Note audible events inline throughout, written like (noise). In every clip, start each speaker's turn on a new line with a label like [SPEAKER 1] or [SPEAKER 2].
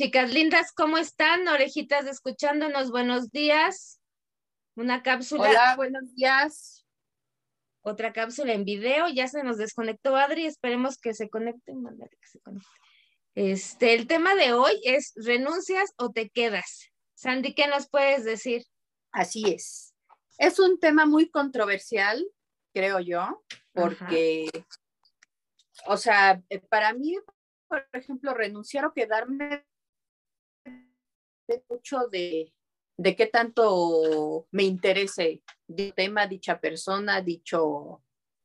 [SPEAKER 1] Chicas lindas, ¿cómo están? Orejitas escuchándonos, buenos días. Una cápsula.
[SPEAKER 2] Hola, buenos días.
[SPEAKER 1] Otra cápsula en video. Ya se nos desconectó Adri, esperemos que se conecte. que se conecte. Este, el tema de hoy es ¿renuncias o te quedas? Sandy, ¿qué nos puedes decir?
[SPEAKER 2] Así es. Es un tema muy controversial, creo yo, porque, o sea, eh, para mí, por ejemplo, renunciar o quedarme mucho de, de qué tanto me interese el tema, dicha persona, dicho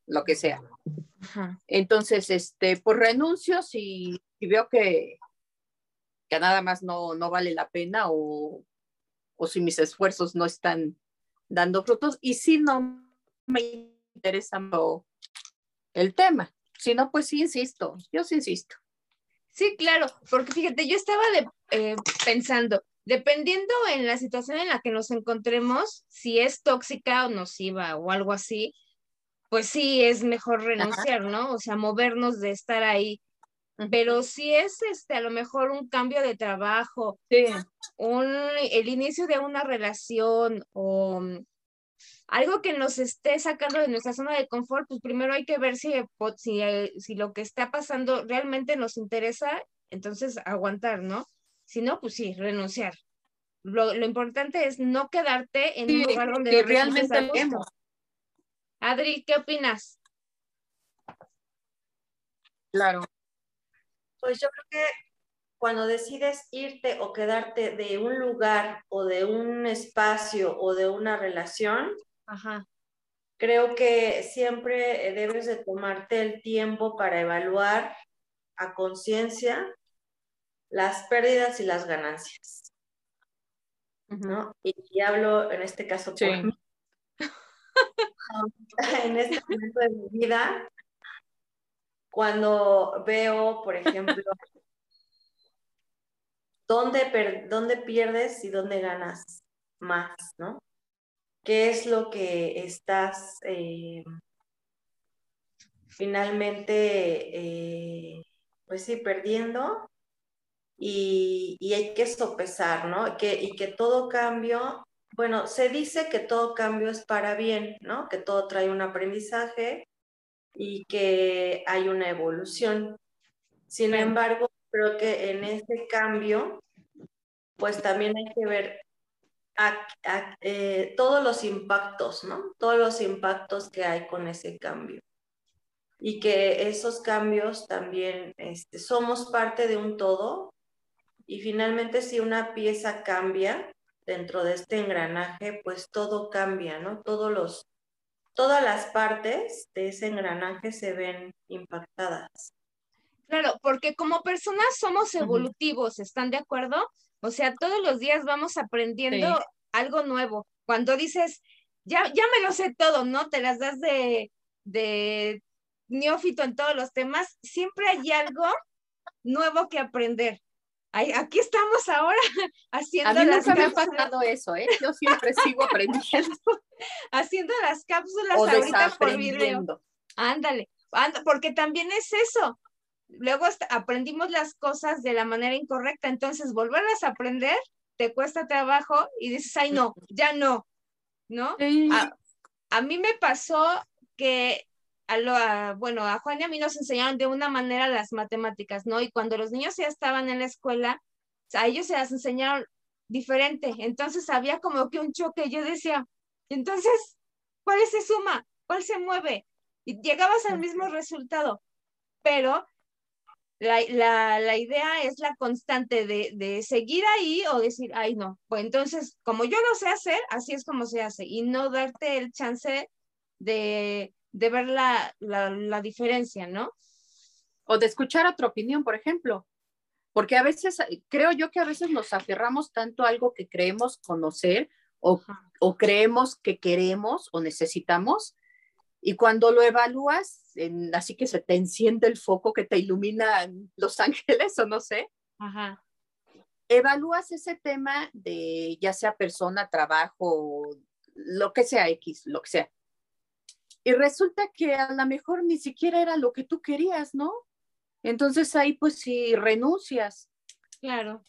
[SPEAKER 2] lo que sea. Entonces, este, pues renuncio si, veo que, que nada más no, no vale la pena o, o si mis esfuerzos no están dando frutos y si no me interesa el tema. Si no, pues sí insisto, yo sí insisto.
[SPEAKER 1] Sí, claro, porque fíjate, yo estaba de, eh, pensando, dependiendo en la situación en la que nos encontremos, si es tóxica o nociva o algo así, pues sí es mejor renunciar, ¿no? O sea, movernos de estar ahí. Pero si es este a lo mejor un cambio de trabajo, un, el inicio de una relación o mm, algo que nos esté sacando de nuestra zona de confort, pues primero hay que ver si, si, eh, si lo que está pasando realmente nos interesa, entonces aguantar, ¿no? Si no, pues sí, renunciar. Lo, importante es no quedarte en un lugar donde
[SPEAKER 2] que realmente
[SPEAKER 1] Adri, ¿qué opinas?
[SPEAKER 3] Claro. Pues yo creo que cuando decides irte o quedarte de un lugar o de un espacio o de una relación, creo que siempre debes de tomarte el tiempo para evaluar a conciencia las pérdidas y las ganancias. ¿no? Y, hablo en este caso por mí. (laughs) en este momento de mi vida, cuando veo, por ejemplo, (laughs) dónde, dónde pierdes y dónde ganas más, ¿no? ¿Qué es lo que estás eh, finalmente, eh, pues sí, perdiendo y, hay que sopesar, ¿no? Que, y que todo cambio, bueno, se dice que todo cambio es para bien, ¿no? Que todo trae un aprendizaje y que hay una evolución. Sin embargo, creo que en ese cambio, pues también hay que ver eh, todos los impactos, ¿no? Todos los impactos que hay con ese cambio. Y que esos cambios también este, somos parte de un todo y finalmente si una pieza cambia dentro de este engranaje, pues todo cambia, ¿no? Todos los, todas las partes de ese engranaje se ven impactadas.
[SPEAKER 1] Claro, porque como personas somos evolutivos, ¿están de acuerdo? O sea, todos los días vamos aprendiendo algo nuevo. Cuando dices, ya, ya me lo sé todo, ¿no? Te las das de, de neófito en todos los temas, siempre hay algo nuevo que aprender aquí estamos ahora haciendo (laughs)
[SPEAKER 2] A mí nunca me ha pasado eso, ¿eh? Yo siempre sigo (laughs) aprendiendo.
[SPEAKER 1] haciendo las cápsulas ahorita por video. Ándale, porque también es eso. Luego aprendimos las cosas de la manera incorrecta, entonces volverlas a aprender te cuesta trabajo y dices, ay no, ya no, ¿no? a mí me pasó que a bueno, a Juan y a mí nos enseñaron de una manera las matemáticas, ¿no? Y cuando los niños ya estaban en la escuela, a ellos se las enseñaron diferente. Entonces había como que un choque. Yo decía, entonces, ¿cuál se suma? ¿Cuál se mueve? Y llegabas al mismo resultado. Pero la, la, idea es la constante de, de, seguir ahí o decir, ay, no. Pues entonces, como yo lo sé hacer, así es como se hace. Y no darte el chance de de ver la, la, diferencia, ¿no?
[SPEAKER 2] O de escuchar otra opinión, por ejemplo. Porque a veces, creo yo que a veces nos aferramos tanto a algo que creemos conocer o, o creemos que queremos o necesitamos, y cuando lo evalúas, en, así que se te enciende el foco que te ilumina los ángeles o no sé, Ajá. evalúas ese tema de ya sea persona, trabajo, lo que sea X, lo que sea. Y resulta que a lo mejor ni siquiera era lo que tú querías, ¿no? Entonces ahí pues si renuncias.
[SPEAKER 1] Claro.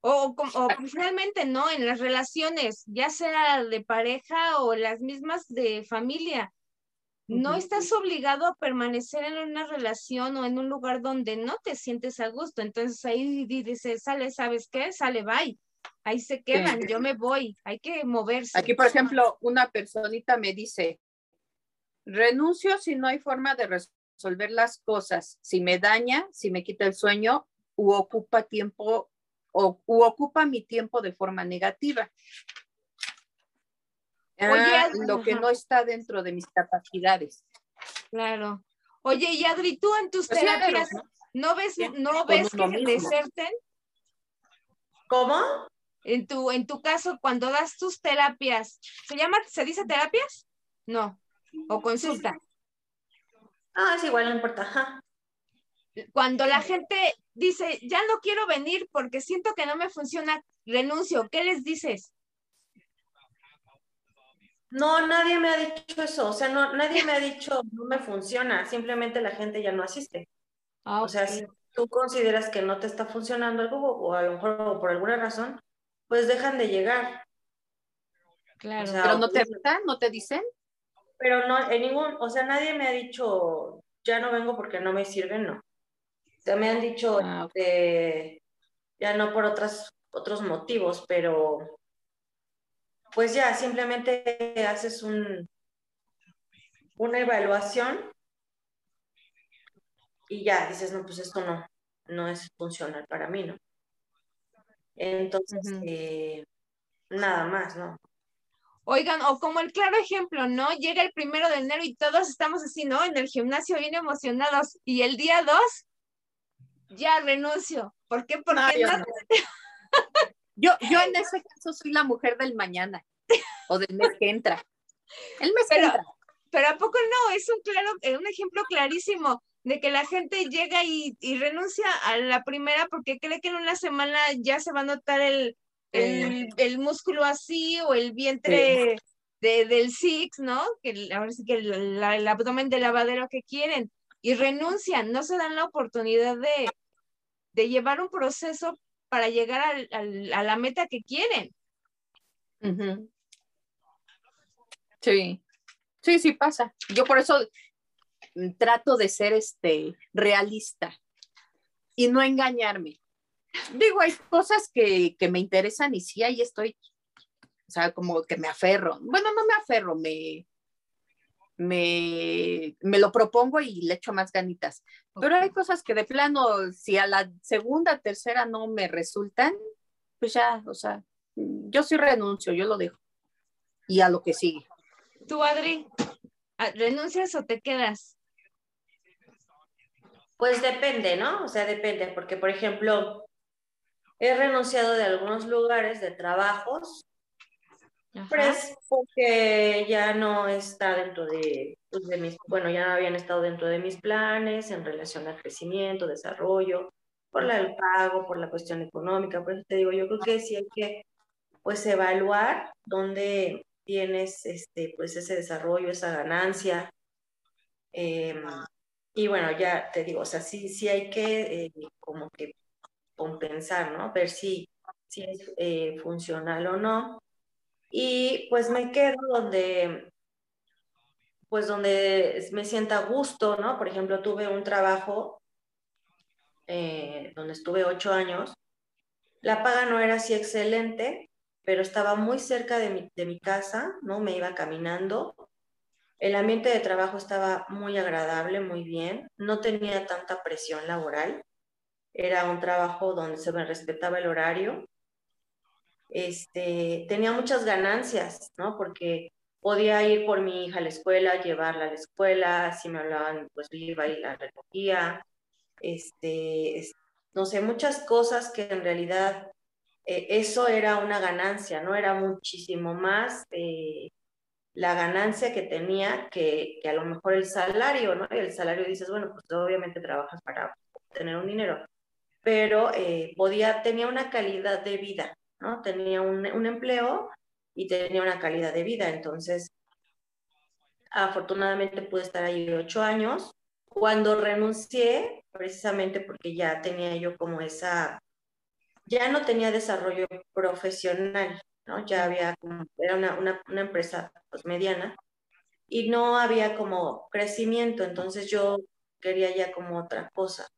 [SPEAKER 1] O, o, finalmente no, en las relaciones, ya sea de pareja o las mismas de familia, no estás obligado a permanecer en una relación o en un lugar donde no te sientes a gusto. Entonces ahí dices, sale, ¿sabes qué? Sale, bye. Ahí se quedan, yo me voy, hay que moverse.
[SPEAKER 2] Aquí, por ejemplo, una personita me dice, renuncio si no hay forma de resolver las cosas, si me daña, si me quita el sueño u ocupa tiempo o u ocupa mi tiempo de forma negativa. Ah, lo que no está dentro de mis capacidades.
[SPEAKER 1] Claro. Oye, y Adri, tú en tus pues terapias, ¿no? ves, no ves que deserten?
[SPEAKER 3] ¿Cómo?
[SPEAKER 1] En tu, en tu caso, cuando das tus terapias, ¿se llama, se dice terapias? No. ¿O consulta?
[SPEAKER 3] Ah, es igual, no importa.
[SPEAKER 1] Cuando la gente dice, ya no quiero venir porque siento que no me funciona, renuncio, ¿qué les dices?
[SPEAKER 3] No, nadie me ha dicho eso, o sea, no, nadie me ha dicho no me funciona, simplemente la gente ya no asiste. Ah, o sea, si tú consideras que no te está funcionando algo o a lo mejor por alguna razón, pues dejan de llegar.
[SPEAKER 2] Claro. Pero no te no te dicen.
[SPEAKER 3] Pero no, en ningún, o sea, nadie me ha dicho ya no vengo porque no me sirven, no. O sea, me han dicho ah, ya no por otras, otros motivos, pero pues ya simplemente haces un, una evaluación y ya dices, no, pues esto no, no es funcional para mí, ¿no? Entonces, eh, nada más, ¿no?
[SPEAKER 1] Oigan, o como el claro ejemplo, ¿no? Llega el primero de enero y todos estamos así, ¿no? En el gimnasio bien emocionados y el día dos, ya renuncio. ¿Por qué? Porque no, (laughs)
[SPEAKER 2] Yo, yo en ese caso soy la mujer del mañana o del mes que entra. El mes
[SPEAKER 1] pero,
[SPEAKER 2] que entra.
[SPEAKER 1] Pero ¿a poco no? Es un, claro, eh, un ejemplo clarísimo de que la gente llega y, renuncia a la primera porque cree que en una semana ya se va a notar el, el, músculo así o el vientre de, del six, ¿no? Que ahora sí que el, el, abdomen de lavadero que quieren y renuncian, no se dan la oportunidad de, de llevar un proceso para llegar al, a la meta que quieren.
[SPEAKER 2] Sí, sí, sí pasa. Yo por eso trato de ser este realista y no engañarme. Digo, hay cosas que, que me interesan y sí, ahí estoy, o sea, como que me aferro. Bueno, no me aferro, me, me, me, lo propongo y le echo más ganitas. Pero hay cosas que de plano, si a la segunda, tercera no me resultan, pues ya, o sea, yo sí renuncio, yo lo dejo. Y a lo que sigue.
[SPEAKER 1] ¿Tú, Adri, renuncias o te quedas?
[SPEAKER 3] Pues depende, ¿no? O sea, depende, porque por ejemplo, he renunciado de algunos lugares de trabajos pues porque ya no está dentro de, pues, de, mis, bueno, ya no habían estado dentro de mis planes en relación al crecimiento, desarrollo, por la, el pago, por la cuestión económica. Por eso te digo, yo creo que sí hay que, pues, evaluar dónde tienes, este, pues, ese desarrollo, esa ganancia. Em, y bueno, ya te digo, o sea, sí, sí hay que, eh, como que compensar, ¿no? Ver si, si es eh, funcional o no y pues me quedo donde, pues donde me sienta gusto, ¿no? Por ejemplo, tuve un trabajo eh, donde estuve ocho años. La paga no era así excelente, pero estaba muy cerca de mi, de mi casa, ¿no? Me iba caminando. El ambiente de trabajo estaba muy agradable, muy bien. No tenía tanta presión laboral. Era un trabajo donde se me respetaba el horario este, tenía muchas ganancias, ¿no? Porque podía ir por mi hija a la escuela, llevarla a la escuela, si me hablaban, pues iba y la recogía, este, no sé, muchas cosas que en realidad eh, eso era una ganancia, ¿no? Era muchísimo más eh, la ganancia que tenía que, que, a lo mejor el salario, ¿no? Y el salario dices, bueno, pues obviamente trabajas para tener un dinero, pero eh, podía, tenía una calidad de vida, ¿no? Tenía un, empleo y tenía una calidad de vida. Entonces, afortunadamente pude estar ahí ocho años. Cuando renuncié, precisamente porque ya tenía yo como esa, ya no tenía desarrollo profesional, ¿no? Ya había era una, una, una empresa pues, mediana y no había como crecimiento, entonces yo quería ya como otra cosa.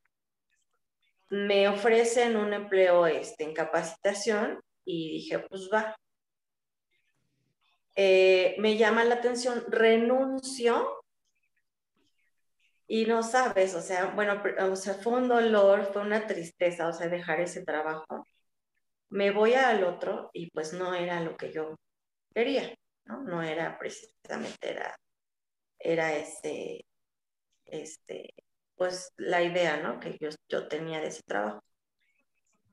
[SPEAKER 3] Me ofrecen un empleo este, en capacitación y dije, pues va. Eh, me llama la atención, renuncio y no sabes, o sea, bueno, o sea, fue un dolor, fue una tristeza, o sea, dejar ese trabajo. Me voy al otro y pues no era lo que yo quería, ¿no? No era precisamente, era, era ese, este, pues la idea, ¿no? Que yo, yo tenía de ese trabajo.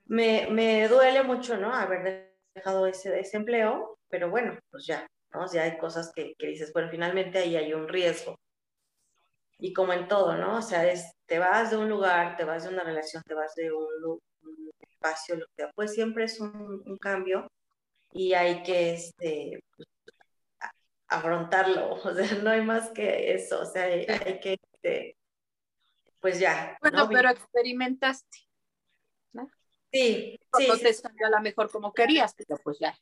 [SPEAKER 3] Me, me duele mucho, ¿no? Haber dejado ese, ese empleo, pero bueno, pues ya, ¿no? Ya hay cosas que, que dices, bueno, finalmente ahí hay un riesgo y como en todo, ¿no? O sea, es, te vas de un lugar, te vas de una relación, te vas de un, espacio, lo que pues siempre es un, cambio y hay que este, pues, afrontarlo, (laughs) o sea, no hay más que eso, o sea, hay, que, este, pues ya.
[SPEAKER 2] Bueno, pero experimentaste,
[SPEAKER 3] ¿no? Sí,
[SPEAKER 2] sí. No te salió a la mejor como querías, pero pues ya.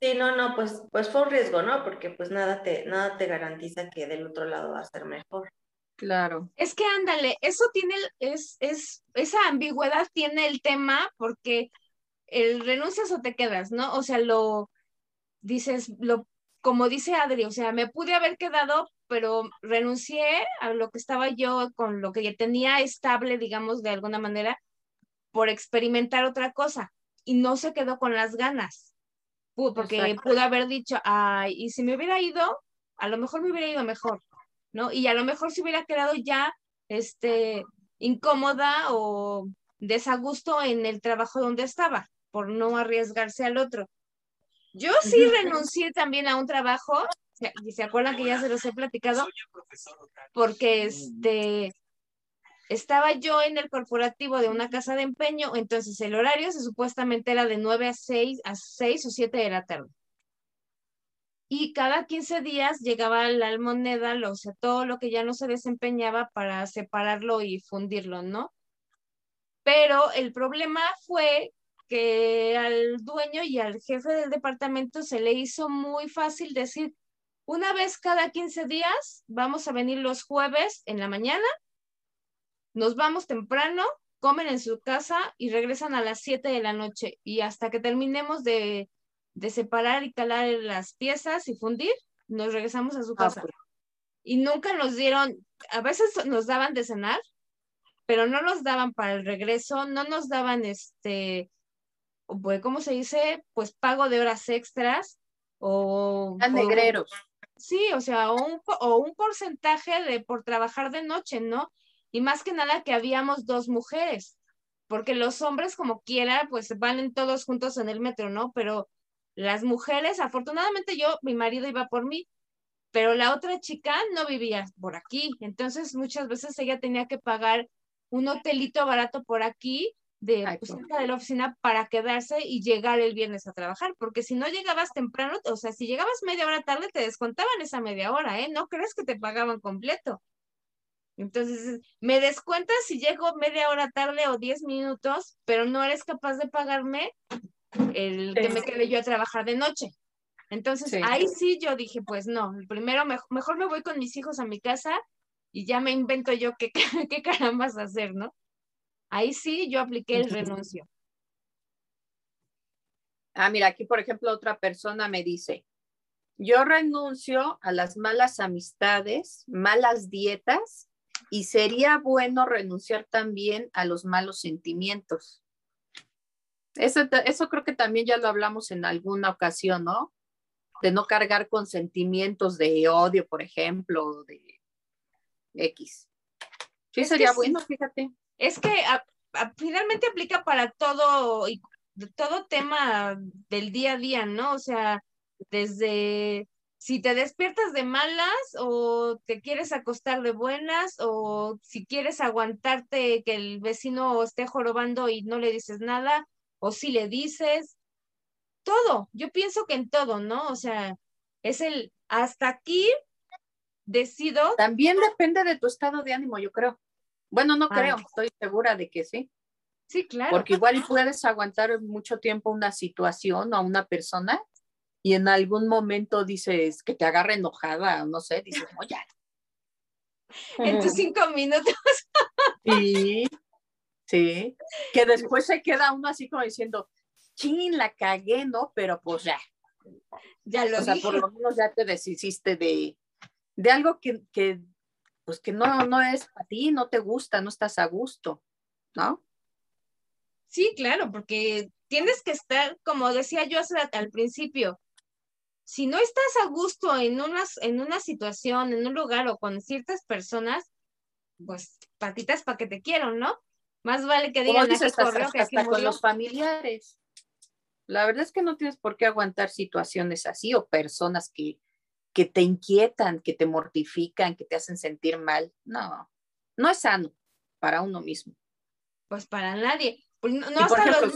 [SPEAKER 3] Sí, no, no, pues, pues fue un riesgo, ¿no? Porque pues nada te, nada te garantiza que del otro lado va a ser mejor.
[SPEAKER 2] Claro.
[SPEAKER 1] Es que ándale, eso tiene, es, es, esa ambigüedad tiene el tema porque el renuncias o te quedas, ¿no? O sea, lo dices, lo, como dice Adri, o sea, me pude haber quedado, pero renuncié a lo que estaba yo con lo que ya tenía estable, digamos, de alguna manera, por experimentar otra cosa. Y no se quedó con las ganas, porque pudo haber dicho, ay, y si me hubiera ido, a lo mejor me hubiera ido mejor. ¿No? Y a lo mejor se hubiera quedado ya este, incómoda o desagusto en el trabajo donde estaba, por no arriesgarse al otro. Yo sí renuncié también a un trabajo, y se acuerdan que ya se los he platicado, porque este, estaba yo en el corporativo de una casa de empeño, entonces el horario se supuestamente era de 9 a 6, a 6 o 7 de la tarde y cada 15 días llegaba la almoneda, o sea, todo lo que ya no se desempeñaba para separarlo y fundirlo, ¿no? Pero el problema fue que al dueño y al jefe del departamento se le hizo muy fácil decir, una vez cada 15 días vamos a venir los jueves en la mañana, nos vamos temprano, comen en su casa y regresan a las 7 de la noche y hasta que terminemos de de separar y calar las piezas y fundir, nos regresamos a su ah, casa. Y nunca nos dieron, a veces nos daban de cenar, pero no nos daban para el regreso, no nos daban este, pues, ¿cómo se dice? Pues pago de horas extras o...
[SPEAKER 2] negreros.
[SPEAKER 1] Sí, o sea, o un, o un porcentaje de por trabajar de noche, ¿no? Y más que nada que habíamos dos mujeres, porque los hombres como quiera, pues van todos juntos en el metro, ¿no? Pero las mujeres, afortunadamente yo, mi marido iba por mí, pero la otra chica no vivía por aquí. Entonces muchas veces ella tenía que pagar un hotelito barato por aquí, de pues, cerca de la oficina, para quedarse y llegar el viernes a trabajar, porque si no llegabas temprano, o sea, si llegabas media hora tarde, te descontaban esa media hora, ¿eh? No crees que te pagaban completo. Entonces, me descuentas si llego media hora tarde o diez minutos, pero no eres capaz de pagarme el que me quedé yo a trabajar de noche. Entonces ahí sí yo dije, pues no, primero mejor, me voy con mis hijos a mi casa y ya me invento yo qué, (laughs) qué carambas hacer, ¿no? Ahí sí yo apliqué el renuncio.
[SPEAKER 2] Ah, mira, aquí por ejemplo otra persona me dice, yo renuncio a las malas amistades, malas dietas y sería bueno renunciar también a los malos sentimientos. Eso, creo que también ya lo hablamos en alguna ocasión, ¿no? De no cargar con sentimientos de odio, por ejemplo, de X. Sí, sería bueno, fíjate.
[SPEAKER 1] Es que finalmente aplica para todo, todo tema del día a día, ¿no? O sea, desde si te despiertas de malas o te quieres acostar de buenas o si quieres aguantarte que el vecino esté jorobando y no le dices nada o si le dices, todo, yo pienso que en todo, ¿no? O sea, es el hasta aquí decido.
[SPEAKER 2] También depende de tu estado de ánimo, yo creo. Bueno, no ah. creo, estoy segura de que sí.
[SPEAKER 1] Sí, claro.
[SPEAKER 2] Porque igual puedes aguantar mucho tiempo una situación o a una persona y en algún momento dices que te agarra enojada, no sé, dices, oye.
[SPEAKER 1] En tus cinco minutos.
[SPEAKER 2] sí, sí. Que después se queda uno así como diciendo, chin, la cagué, ¿no? Pero pues ya.
[SPEAKER 1] Ya lo
[SPEAKER 2] O sea, por lo menos ya te deshiciste de, de algo que, que, pues que no, no es para ti, no te gusta, no estás a gusto, ¿no?
[SPEAKER 1] Sí, claro, porque tienes que estar, como decía yo al principio, si no estás a gusto en, unas, en una situación, en un lugar o con ciertas personas, pues patitas para que te quiero, ¿no? Más vale que digan
[SPEAKER 2] dices, hasta, que hasta con los familiares. La verdad es que no tienes por qué aguantar situaciones así o personas que, que te inquietan, que te mortifican, que te hacen sentir mal. No, no es sano para uno mismo.
[SPEAKER 1] Pues para nadie. Pues no,
[SPEAKER 2] por ejemplo,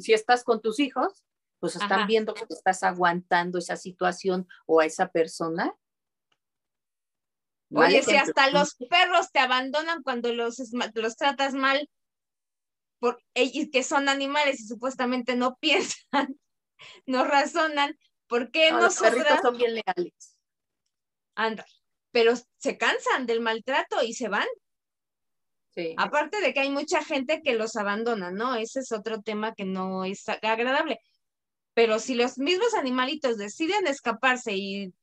[SPEAKER 2] si, estás con tus hijos, pues están viendo que estás aguantando esa situación o a esa persona.
[SPEAKER 1] Oye, si hasta los perros te abandonan cuando los, los tratas mal, por, y que son animales y supuestamente no (laughs) piensan, no razonan, ¿por qué no,
[SPEAKER 2] nosotras? Los perritos son bien leales.
[SPEAKER 1] Anda, pero se cansan del maltrato y se van. Sí. Aparte de que hay mucha gente que los abandona, ¿no? Ese es otro tema que no es agradable. Pero si los mismos animalitos deciden escaparse y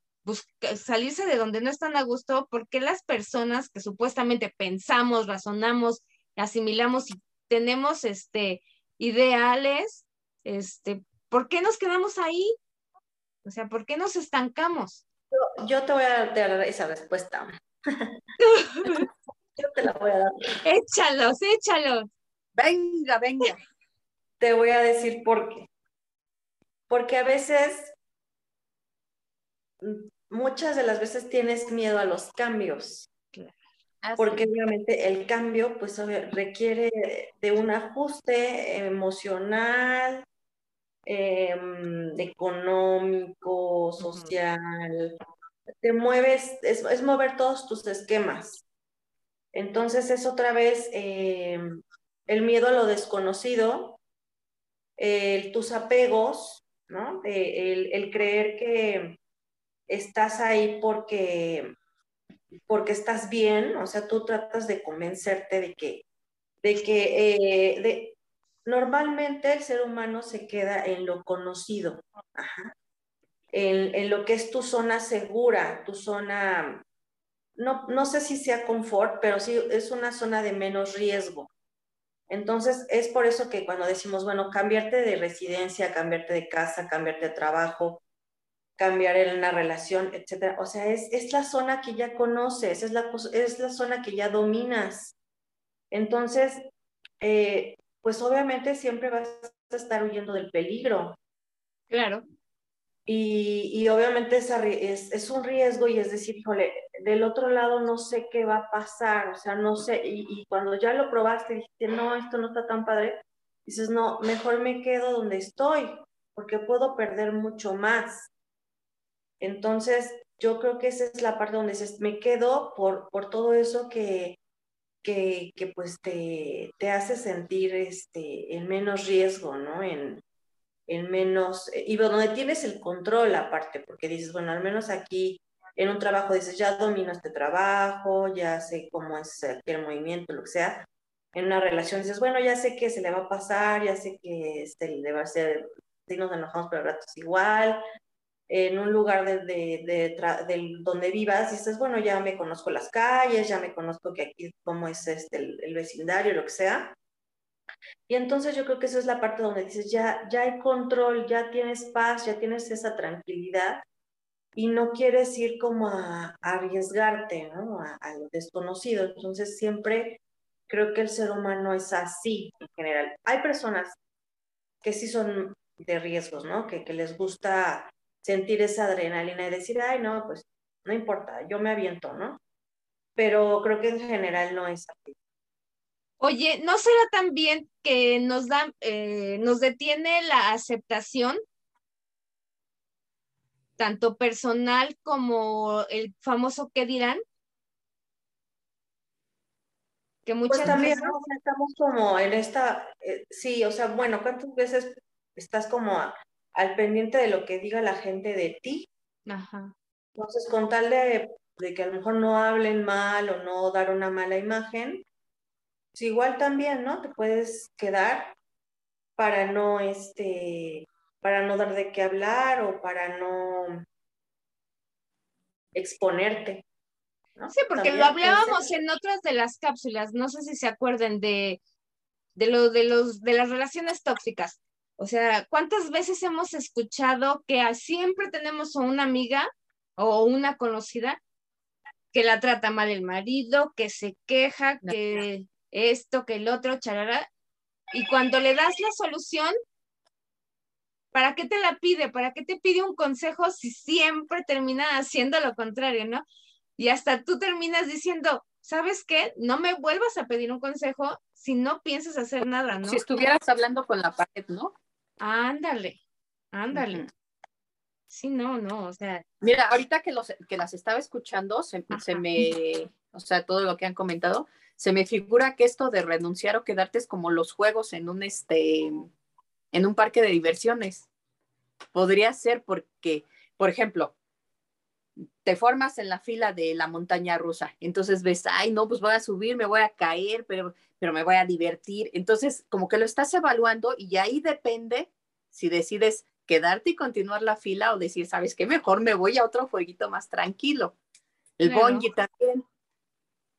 [SPEAKER 1] salirse de donde no están a gusto, ¿por qué las personas que supuestamente pensamos, razonamos, asimilamos y tenemos este ideales, este, ¿por qué nos quedamos ahí? O sea, ¿por qué nos estancamos?
[SPEAKER 3] Yo, te voy a dar esa respuesta. (laughs) yo te la voy a dar.
[SPEAKER 1] Échalos, échalos.
[SPEAKER 2] Venga, venga.
[SPEAKER 3] Te voy a decir por qué porque a veces, muchas de las veces tienes miedo a los cambios. Porque obviamente el cambio pues requiere de un ajuste emocional, em, económico, social. Te mueves, es, mover todos tus esquemas. Entonces es otra vez em, el miedo a lo desconocido, tus apegos, ¿no? el, creer que estás ahí porque, porque estás bien, o sea, tú tratas de convencerte de que, de que eh, de, normalmente el ser humano se queda en lo conocido, En, en, lo que es tu zona segura, tu zona, no, no sé si sea confort, pero sí es una zona de menos riesgo. Entonces, es por eso que cuando decimos, bueno, cambiarte de residencia, cambiarte de casa, cambiarte de trabajo, cambiar en una relación, etcétera, o sea, es, es la zona que ya conoces, es la, es la zona que ya dominas. Entonces, eh, pues obviamente siempre vas a estar huyendo del peligro.
[SPEAKER 1] Claro.
[SPEAKER 3] Y, obviamente es, es, un riesgo y es decir, híjole, del otro lado no sé qué va a pasar, o sea, no sé, y, cuando ya lo probaste dijiste, no, esto no está tan padre, dices, no, mejor me quedo donde estoy, porque puedo perder mucho más. Entonces, yo creo que esa es la parte donde dices, me quedo por, por todo eso que, que, pues te, te, hace sentir este, el menos riesgo, ¿no? En, en menos, eh, y donde tienes el control aparte, porque dices, bueno, al menos aquí en un trabajo dices, ya domino este trabajo, ya sé cómo es el movimiento, lo que sea. En una relación dices, bueno, ya sé que se le va a pasar, ya sé que este, le va a ser, si nos enojamos, pero el rato es igual. En un lugar de, de, de, donde vivas, dices, bueno, ya me conozco las calles, ya me conozco que aquí cómo es este, el, el vecindario, lo que sea. Y entonces yo creo que esa es la parte donde dices, ya, ya hay control, ya tienes paz, ya tienes esa tranquilidad y no quieres ir como a, arriesgarte, ¿no? A, lo desconocido. Entonces siempre creo que el ser humano es así en general. Hay personas que sí son de riesgos, ¿no? Que, que les gusta sentir esa adrenalina y decir, ay, no, pues no importa, yo me aviento, ¿no? Pero creo que en general no es así.
[SPEAKER 1] Oye, ¿no será también que nos da, eh, nos detiene la aceptación, tanto personal como el famoso qué dirán? Que muchas
[SPEAKER 3] pues también estamos como en esta, eh, sí, o sea, bueno, ¿cuántas veces estás como al pendiente de lo que diga la gente de ti? Ajá. Entonces, con tal de, de, que a lo mejor no hablen mal o no dar una mala imagen, pues igual también, ¿no? Te puedes quedar para no, este, para no dar de qué hablar o para no exponerte.
[SPEAKER 1] Sí, porque lo hablábamos en otras de las cápsulas, no sé si se acuerdan de, de, lo, de, los, de las relaciones tóxicas. O sea, ¿cuántas veces hemos escuchado que siempre tenemos una amiga o una conocida que la trata mal el marido, que se queja, que esto, que el otro, charara, y cuando le das la solución, ¿para qué te la pide? ¿Para qué te pide un consejo si siempre termina haciendo lo contrario, no? Y hasta tú terminas diciendo, ¿sabes qué? No me vuelvas a pedir un consejo si no piensas hacer nada, ¿no?
[SPEAKER 2] Si estuvieras hablando con la pared, ¿no?
[SPEAKER 1] Ándale, ándale. Sí, no, no, o sea.
[SPEAKER 2] Mira, ahorita que, los, que las estaba escuchando, se, se, me, o sea, todo lo que han comentado, se me figura que esto de renunciar o quedarte es como los juegos en un, este, en un parque de diversiones. Podría ser porque, por ejemplo, te formas en la fila de la montaña rusa. Entonces ves, ay, no, pues voy a subir, me voy a caer, pero, pero me voy a divertir. Entonces, como que lo estás evaluando y ahí depende si decides quedarte y continuar la fila o decir, ¿sabes qué? Mejor me voy a otro jueguito más tranquilo. El claro. también.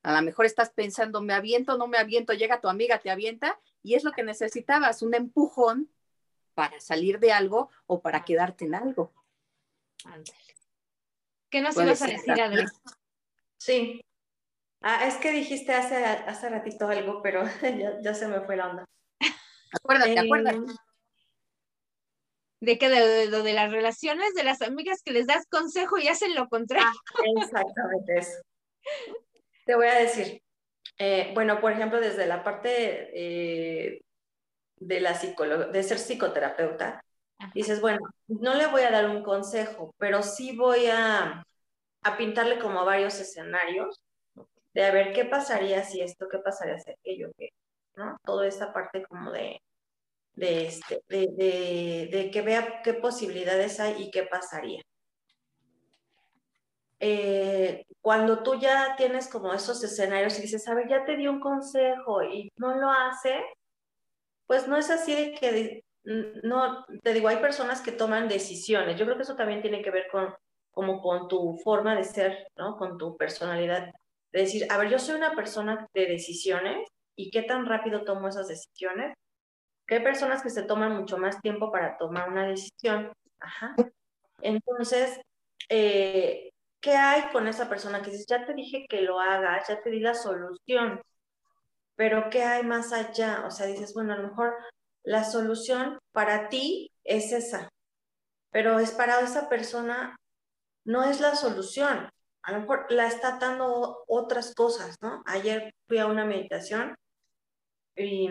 [SPEAKER 2] A lo mejor estás pensando, me aviento, no me aviento, llega tu amiga, te avienta y es lo que necesitabas, un empujón para salir de algo o para quedarte en algo.
[SPEAKER 1] Ándale. ¿Qué nos ibas a decir, Adri?
[SPEAKER 3] Sí. Ah, es que dijiste hace, hace ratito algo, pero (laughs) ya, se me fue la onda.
[SPEAKER 2] Acuérdate, acuérdate.
[SPEAKER 1] Em, de que de, de, de, las relaciones de las amigas que les das consejo y hacen lo contrario.
[SPEAKER 3] Ah, exactamente eso. Te voy a decir, eh, bueno, por ejemplo, desde la parte eh, de la psicóloga, de ser psicoterapeuta, Dices, bueno, no le voy a dar un consejo, pero sí voy a, a pintarle como varios escenarios de a ver qué pasaría si esto, qué pasaría si aquello, que, ¿no? Toda esta parte como de, de, este, de, de, que vea qué posibilidades hay y qué pasaría. Eh, cuando tú ya tienes como esos escenarios y dices, a ver, ya te di un consejo y no lo hace, pues no es así de que no, te digo, hay personas que toman decisiones. Yo creo que eso también tiene que ver con, como con tu forma de ser, ¿no? Con tu personalidad. De decir, a ver, yo soy una persona de decisiones y qué tan rápido tomo esas decisiones. Que hay personas que se toman mucho más tiempo para tomar una decisión. Ajá. Entonces, eh, ¿qué hay con esa persona que dices, ya te dije que lo hagas, ya te di la solución, pero ¿qué hay más allá? O sea, dices, bueno, a lo mejor la solución para ti es esa, pero es para esa persona, no es la solución. A lo mejor la está dando otras cosas, ¿no? Ayer fui a una meditación y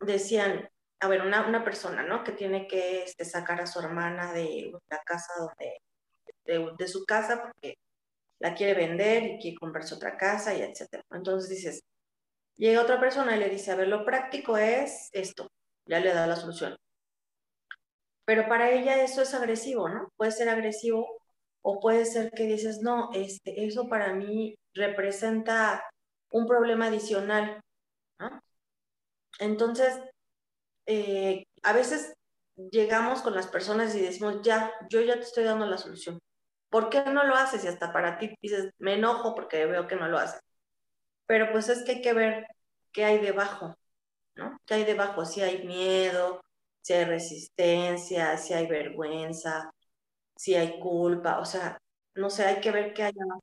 [SPEAKER 3] decían, a ver, una, una persona, ¿no? Que tiene que este, sacar a su hermana de la casa de, de, su casa porque la quiere vender y quiere comprarse otra casa y etcétera. Entonces dices, llega otra persona y le dice, a ver, lo práctico es esto, ya le da la solución. Pero para ella eso es agresivo, ¿no? Puede ser agresivo o puede ser que dices, no, este, eso para mí representa un problema adicional, ¿no? Entonces, eh, a veces llegamos con las personas y decimos, ya, yo ya te estoy dando la solución. ¿Por qué no lo haces? Y hasta para ti dices, me enojo porque veo que no lo haces. Pero pues es que hay que ver qué hay debajo, ¿no? ¿Qué hay debajo? Si hay miedo, si hay resistencia, si hay vergüenza, si hay culpa, o sea, no sé, hay que ver qué hay más.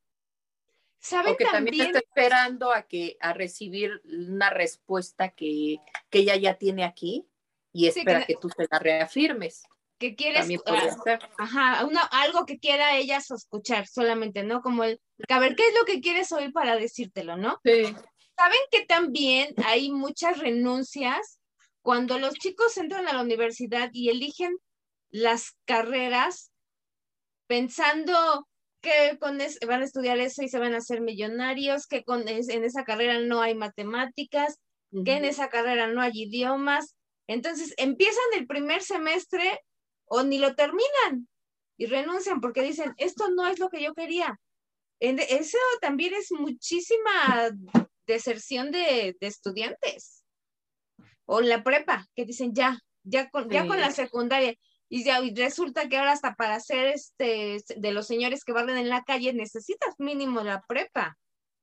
[SPEAKER 2] ¿Saben que también, está esperando a que a recibir una respuesta que, que ella ya tiene aquí y espera que, tú te la reafirmes.
[SPEAKER 1] Que quieres, uh, ajá, una, algo que quiera ella escuchar solamente, ¿no? Como el, a ver, ¿qué es lo que quieres oír para decírtelo, no?
[SPEAKER 2] Sí.
[SPEAKER 1] ¿Saben que también hay muchas renuncias cuando los chicos entran a la universidad y eligen las carreras pensando que con van a estudiar eso y se van a hacer millonarios, que con en esa carrera no hay matemáticas, que en esa carrera no hay idiomas. Entonces empiezan el primer semestre o ni lo terminan y renuncian porque dicen, esto no es lo que yo quería. eso también es muchísima deserción de, estudiantes. O la prepa, que dicen, ya, ya con, ya con la secundaria. Y, ya, resulta que ahora hasta para ser este, de los señores que barren en la calle necesitas mínimo la prepa.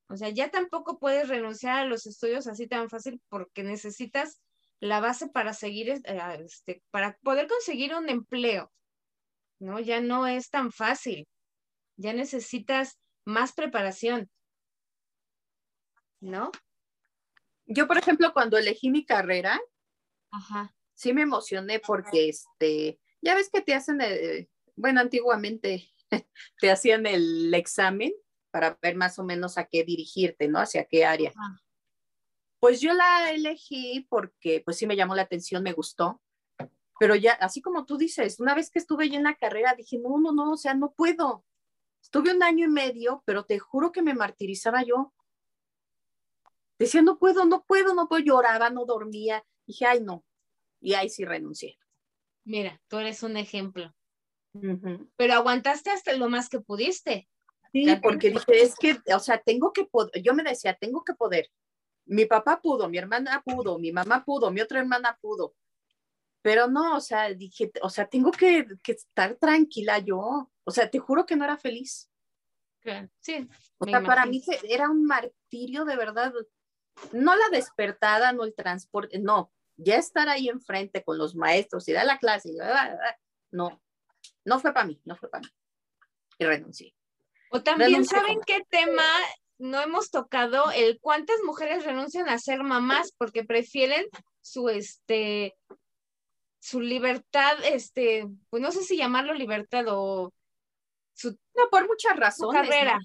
[SPEAKER 1] O sea, ya tampoco puedes renunciar a los estudios así tan fácil porque necesitas la base para seguir, eh, este, para poder conseguir un empleo. ¿No? Ya no es tan fácil. Ya necesitas más preparación. ¿No?
[SPEAKER 2] Yo, por ejemplo, cuando elegí mi carrera, sí me emocioné porque este, ya ves que te hacen, bueno, antiguamente (laughs) te hacían el examen para ver más o menos a qué dirigirte, ¿no? Hacia qué área. Pues yo la elegí porque pues sí me llamó la atención, me gustó, pero ya, así como tú dices, una vez que estuve ya en la carrera, dije, no, no, no, o sea, no puedo. Estuve un año y medio, pero te juro que me martirizaba yo. Decía, no puedo, no puedo, no puedo, lloraba, no dormía. Dije, ay, no. Y ahí sí renuncié.
[SPEAKER 1] Mira, tú eres un ejemplo. Pero aguantaste hasta lo más que pudiste.
[SPEAKER 2] Sí, porque dije, es que, o sea, tengo que poder, yo me decía, tengo que poder. Mi papá pudo, mi hermana pudo, mi mamá pudo, mi otra hermana pudo. Pero no, o sea, dije, o sea, tengo que, estar tranquila yo. O sea, te juro que no era feliz.
[SPEAKER 1] Sí.
[SPEAKER 2] O sea, para mí era un martirio de verdad. No la despertada, no el transporte, no, ya estar ahí enfrente con los maestros y dar la clase, no, no fue para mí, no fue para mí. Y renuncié.
[SPEAKER 1] O también, ¿saben qué tema no hemos tocado? El cuántas mujeres renuncian a ser mamás porque prefieren su, este, su libertad, este, pues no sé si llamarlo libertad o
[SPEAKER 2] su... No, por muchas razones.
[SPEAKER 1] Su carrera.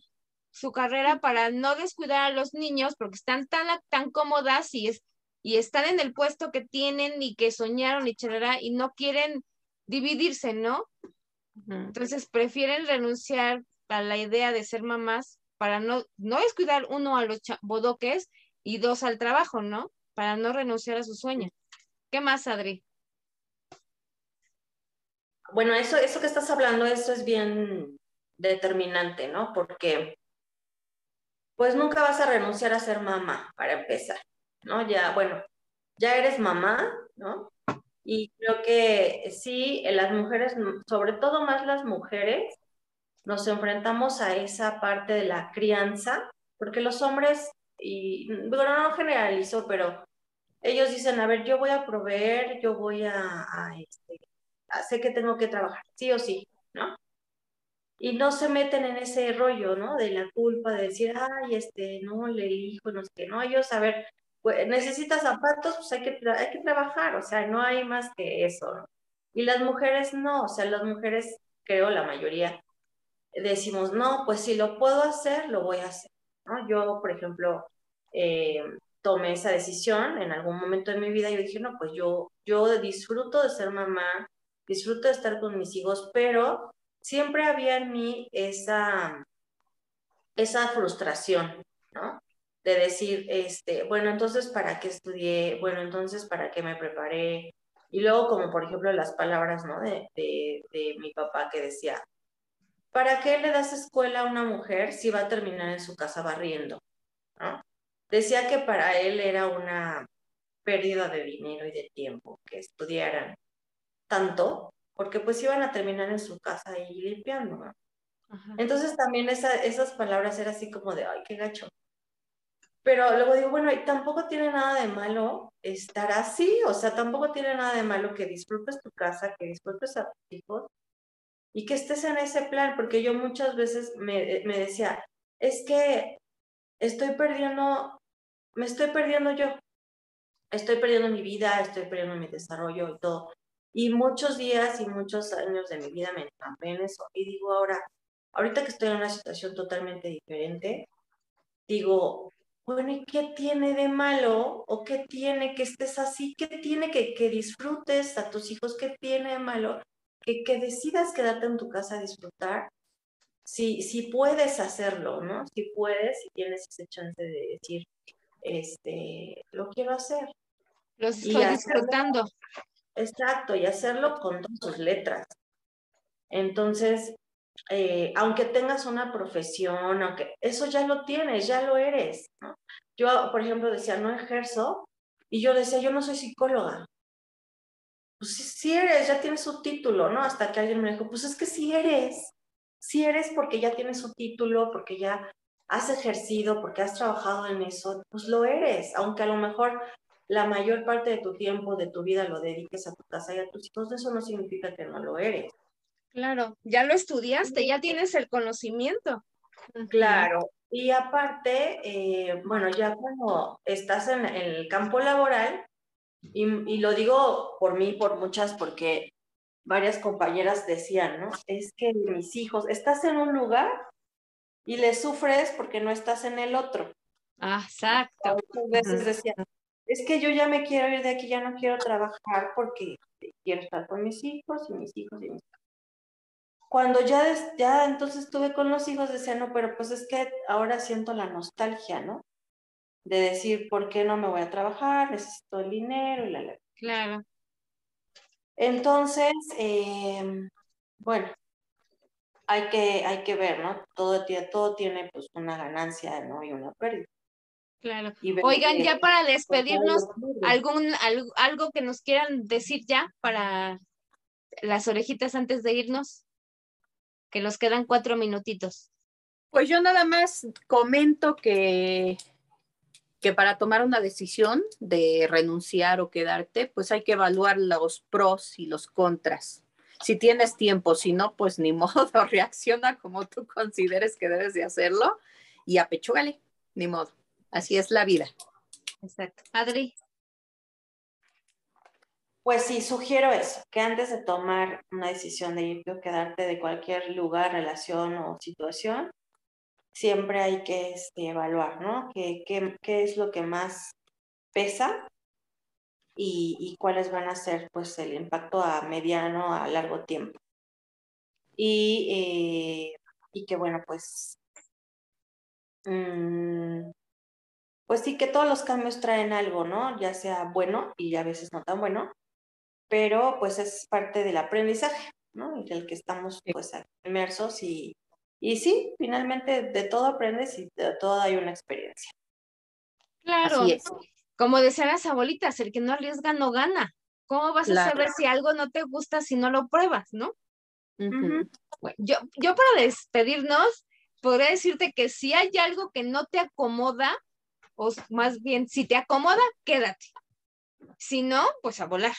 [SPEAKER 1] Su carrera para no descuidar a los niños porque están tan, tan cómodas y es y están en el puesto que tienen y que soñaron y charará y no quieren dividirse, ¿no? Entonces prefieren renunciar a la idea de ser mamás para no, no descuidar uno a los bodoques y dos al trabajo, ¿no? Para no renunciar a su sueño. ¿Qué más, Adri?
[SPEAKER 3] Bueno, eso, eso que estás hablando, eso es bien determinante, ¿no? Porque pues nunca vas a renunciar a ser mamá, para empezar. ¿no? Ya, bueno, ya eres mamá, ¿no? Y creo que sí, las mujeres, sobre todo más las mujeres, nos enfrentamos a esa parte de la crianza, porque los hombres, y bueno, no generalizo, pero ellos dicen, a ver, yo voy a proveer, yo voy a, este, sé que tengo que trabajar, sí o sí, ¿no? Y no se meten en ese rollo, ¿no? De la culpa, de decir, ay, este, no, le elijo, no sé qué, no, ellos, a ver, pues, necesitas zapatos, pues hay que, hay que trabajar, o sea, no hay más que eso. Y las mujeres no, o sea, las mujeres, creo la mayoría, decimos, no, pues si lo puedo hacer, lo voy a hacer. ¿no? Yo, por ejemplo, eh, tomé esa decisión en algún momento de mi vida, yo dije, no, pues yo, yo disfruto de ser mamá, disfruto de estar con mis hijos, pero siempre había en mí esa, esa frustración, ¿no? de decir, este, bueno, entonces, ¿para qué estudié? Bueno, entonces, ¿para qué me preparé? Y luego, como por ejemplo, las palabras, ¿no? De, de, mi papá que decía, ¿para qué le das escuela a una mujer si va a terminar en su casa barriendo? Decía que para él era una pérdida de dinero y de tiempo que estudiaran tanto, porque pues iban a terminar en su casa ahí limpiando, ¿no? Entonces también esa, esas palabras era así como de, ay, qué gacho. Pero luego digo, bueno, y tampoco tiene nada de malo estar así, o sea, tampoco tiene nada de malo que disfrutes tu casa, que disfrutes a tus hijos y que estés en ese plan, porque yo muchas veces me, me decía, es que estoy perdiendo, me estoy perdiendo yo, estoy perdiendo mi vida, estoy perdiendo mi desarrollo y todo. Y muchos días y muchos años de mi vida me entrampé en eso. Y digo ahora, ahorita que estoy en una situación totalmente diferente, digo, bueno, ¿y qué tiene de malo? ¿O qué tiene que estés así? ¿Qué tiene que, que disfrutes a tus hijos? ¿Qué tiene de malo? Que, que decidas quedarte en tu casa a disfrutar si, si puedes hacerlo, ¿no? Si puedes, si tienes ese chance de decir, este, lo quiero hacer.
[SPEAKER 1] Lo estoy disfrutando.
[SPEAKER 3] Exacto, y hacerlo con todas sus letras. Entonces, eh, aunque tengas una profesión, aunque eso ya lo tienes, ya lo eres. ¿no? Yo, por ejemplo, decía, no ejerzo, y yo decía, yo no soy psicóloga. Pues sí, eres, ya tienes su título, ¿no? Hasta que alguien me dijo, pues es que sí eres, sí eres porque ya tienes su título, porque ya has ejercido, porque has trabajado en eso, pues lo eres, aunque a lo mejor la mayor parte de tu tiempo, de tu vida lo dediques a tu casa y a tus hijos, eso no significa que no lo eres.
[SPEAKER 1] Claro, ya lo estudiaste, ya tienes el conocimiento.
[SPEAKER 3] Claro, y aparte, eh, bueno, ya cuando estás en, el campo laboral, y, y, lo digo por mí, por muchas, porque varias compañeras decían, ¿no? Es que mis hijos, estás en un lugar y le sufres porque no estás en el otro.
[SPEAKER 1] Exacto.
[SPEAKER 3] Muchas veces decían, es que yo ya me quiero ir de aquí, ya no quiero trabajar porque quiero estar con mis hijos y mis hijos y mis hijos. Cuando ya, ya entonces estuve con los hijos, decía, no, pero pues es que ahora siento la nostalgia, ¿no? De decir, ¿por qué no me voy a trabajar? Necesito el dinero y la... la.
[SPEAKER 1] Claro.
[SPEAKER 3] Entonces, em, bueno, hay que, hay que ver, ¿no? Todo, todo tiene pues una ganancia, ¿no? Y una pérdida.
[SPEAKER 1] Claro. Oigan, ya para despedirnos, algún algo, que nos quieran decir ya para las orejitas antes de irnos, que nos quedan cuatro minutitos.
[SPEAKER 2] Pues yo nada más comento que, que para tomar una decisión de renunciar o quedarte, pues hay que evaluar los pros y los contras. Si tienes tiempo, si no, pues ni (laughs) modo, reacciona como tú consideres que debes de hacerlo y apechúgale, ni modo. Así es la vida.
[SPEAKER 1] Exacto. Adri.
[SPEAKER 3] Pues sí, sugiero eso, que antes de tomar una decisión de irte o quedarte de cualquier lugar, relación o situación, siempre hay que este, evaluar, ¿no? ¿Qué, qué, es lo que más pesa y, cuáles van a ser, pues, el impacto a mediano, a largo tiempo? Y, eh, y que, bueno, pues, mmm, pues sí que todos los cambios traen algo, ¿no? Ya sea bueno y a veces no tan bueno, pero pues es parte del aprendizaje, ¿no? En el que estamos pues inmersos y, y sí, finalmente de todo aprendes y de todo hay una experiencia.
[SPEAKER 1] Claro, como decían las abuelitas, el que no arriesga no gana. ¿Cómo vas a saber si algo no te gusta si no lo pruebas, no? yo, yo para despedirnos, podría decirte que si hay algo que no te acomoda, o más bien, si te acomoda, quédate. Si no, pues a volar,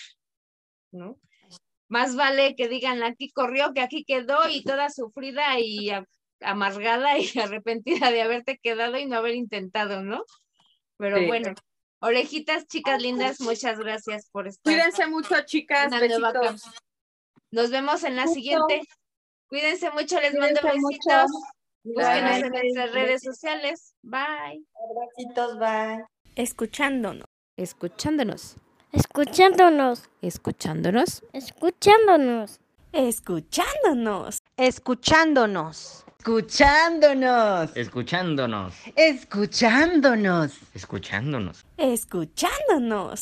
[SPEAKER 1] ¿no? Más vale que digan aquí corrió que aquí quedó y toda sufrida y amargada y (laughs) arrepentida de haberte quedado y no haber intentado, ¿no? Pero bueno, orejitas, chicas lindas, muchas gracias por estar.
[SPEAKER 2] Cuídense mucho, chicas.
[SPEAKER 1] Nos vemos en la siguiente. Cuídense mucho, les mando besitos. Búsquenos en nuestras redes sociales. Bye.
[SPEAKER 3] Abracitos, bye.
[SPEAKER 1] Escuchándonos. Escuchándonos.
[SPEAKER 4] Escuchándonos.
[SPEAKER 1] Escuchándonos.
[SPEAKER 4] Escuchándonos.
[SPEAKER 1] Escuchándonos.
[SPEAKER 5] Escuchándonos.
[SPEAKER 6] Escuchándonos.
[SPEAKER 5] Escuchándonos.
[SPEAKER 6] Escuchándonos.
[SPEAKER 5] Escuchándonos.
[SPEAKER 1] Escuchándonos.